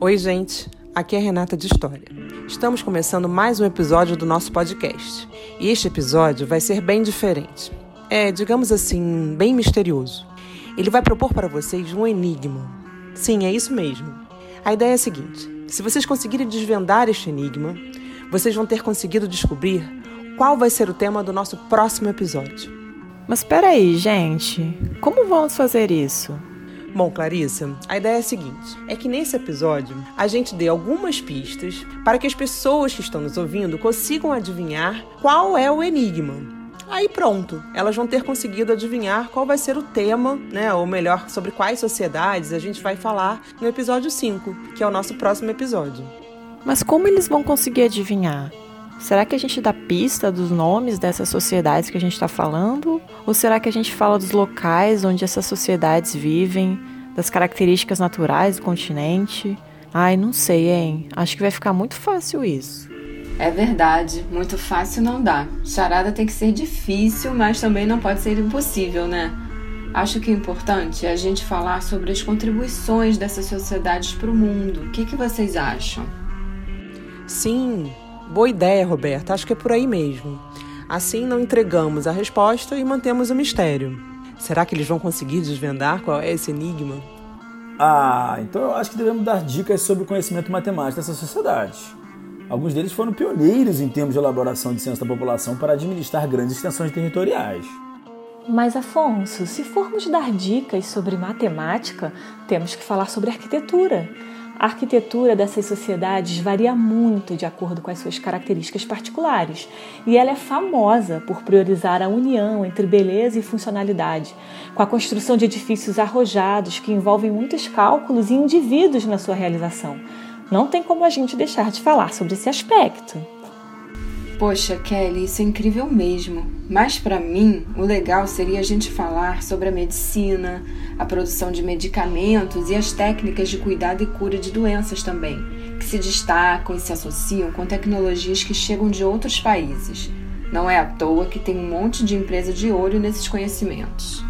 Oi, gente. Aqui é Renata de História. Estamos começando mais um episódio do nosso podcast. E este episódio vai ser bem diferente. É, digamos assim, bem misterioso. Ele vai propor para vocês um enigma. Sim, é isso mesmo. A ideia é a seguinte: se vocês conseguirem desvendar este enigma, vocês vão ter conseguido descobrir qual vai ser o tema do nosso próximo episódio. Mas peraí, gente, como vamos fazer isso? Bom, Clarissa, a ideia é a seguinte: é que nesse episódio a gente dê algumas pistas para que as pessoas que estão nos ouvindo consigam adivinhar qual é o enigma. Aí pronto, elas vão ter conseguido adivinhar qual vai ser o tema, né? Ou melhor, sobre quais sociedades a gente vai falar no episódio 5, que é o nosso próximo episódio. Mas como eles vão conseguir adivinhar? Será que a gente dá pista dos nomes dessas sociedades que a gente está falando? Ou será que a gente fala dos locais onde essas sociedades vivem, das características naturais do continente? Ai, não sei, hein? Acho que vai ficar muito fácil isso. É verdade, muito fácil não dá. Charada tem que ser difícil, mas também não pode ser impossível, né? Acho que o importante é a gente falar sobre as contribuições dessas sociedades para o mundo. O que, que vocês acham? Sim, Boa ideia, Roberta. Acho que é por aí mesmo. Assim não entregamos a resposta e mantemos o mistério. Será que eles vão conseguir desvendar qual é esse enigma? Ah, então eu acho que devemos dar dicas sobre o conhecimento matemático dessa sociedade. Alguns deles foram pioneiros em termos de elaboração de ciência da população para administrar grandes extensões territoriais. Mas, Afonso, se formos dar dicas sobre matemática, temos que falar sobre arquitetura. A arquitetura dessas sociedades varia muito de acordo com as suas características particulares, e ela é famosa por priorizar a união entre beleza e funcionalidade, com a construção de edifícios arrojados que envolvem muitos cálculos e indivíduos na sua realização. Não tem como a gente deixar de falar sobre esse aspecto. Poxa, Kelly, isso é incrível mesmo. Mas para mim, o legal seria a gente falar sobre a medicina, a produção de medicamentos e as técnicas de cuidado e cura de doenças também, que se destacam e se associam com tecnologias que chegam de outros países. Não é à toa que tem um monte de empresa de olho nesses conhecimentos.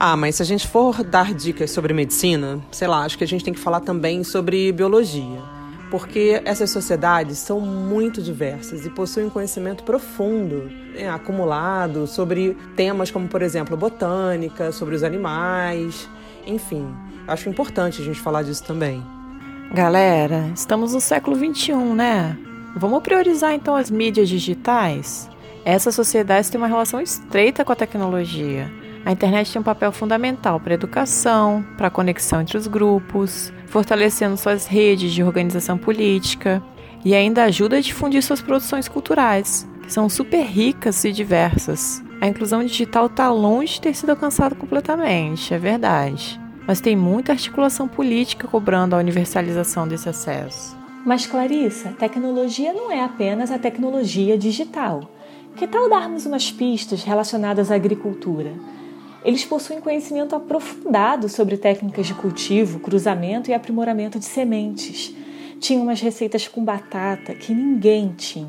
Ah, mas se a gente for dar dicas sobre medicina, sei lá, acho que a gente tem que falar também sobre biologia porque essas sociedades são muito diversas e possuem conhecimento profundo, né, acumulado sobre temas como, por exemplo, botânica, sobre os animais, enfim. Acho importante a gente falar disso também. Galera, estamos no século XXI, né? Vamos priorizar então as mídias digitais? Essas sociedades têm uma relação estreita com a tecnologia. A internet tem um papel fundamental para a educação, para a conexão entre os grupos, fortalecendo suas redes de organização política e ainda ajuda a difundir suas produções culturais, que são super ricas e diversas. A inclusão digital está longe de ter sido alcançada completamente, é verdade. Mas tem muita articulação política cobrando a universalização desse acesso. Mas, Clarissa, tecnologia não é apenas a tecnologia digital. Que tal darmos umas pistas relacionadas à agricultura? Eles possuem conhecimento aprofundado sobre técnicas de cultivo, cruzamento e aprimoramento de sementes. Tinham umas receitas com batata que ninguém tinha.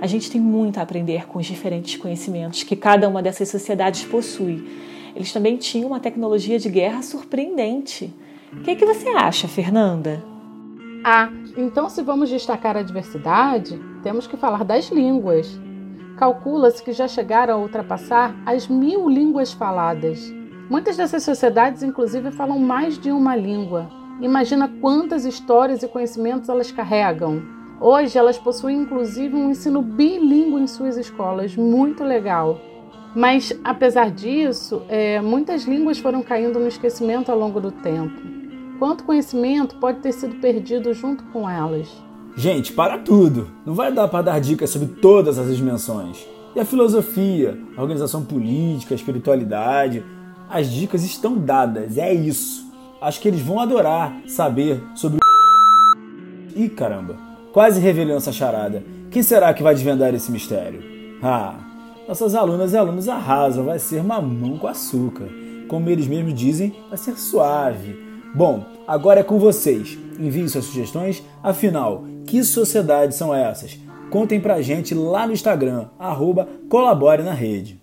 A gente tem muito a aprender com os diferentes conhecimentos que cada uma dessas sociedades possui. Eles também tinham uma tecnologia de guerra surpreendente. O que, é que você acha, Fernanda? Ah, então se vamos destacar a diversidade, temos que falar das línguas. Calcula-se que já chegaram a ultrapassar as mil línguas faladas. Muitas dessas sociedades, inclusive, falam mais de uma língua. Imagina quantas histórias e conhecimentos elas carregam. Hoje, elas possuem inclusive um ensino bilíngue em suas escolas, muito legal. Mas, apesar disso, é, muitas línguas foram caindo no esquecimento ao longo do tempo. Quanto conhecimento pode ter sido perdido junto com elas? Gente, para tudo! Não vai dar para dar dicas sobre todas as dimensões. E a filosofia, a organização política, a espiritualidade, as dicas estão dadas, é isso. Acho que eles vão adorar saber sobre o. Ih, caramba! Quase revelou essa charada. Quem será que vai desvendar esse mistério? Ah, nossas alunas e alunos arrasam, vai ser mamão com açúcar. Como eles mesmos dizem, vai ser suave. Bom, agora é com vocês. Enviem suas sugestões. Afinal, que sociedades são essas? Contem pra gente lá no Instagram, arroba colabore na rede.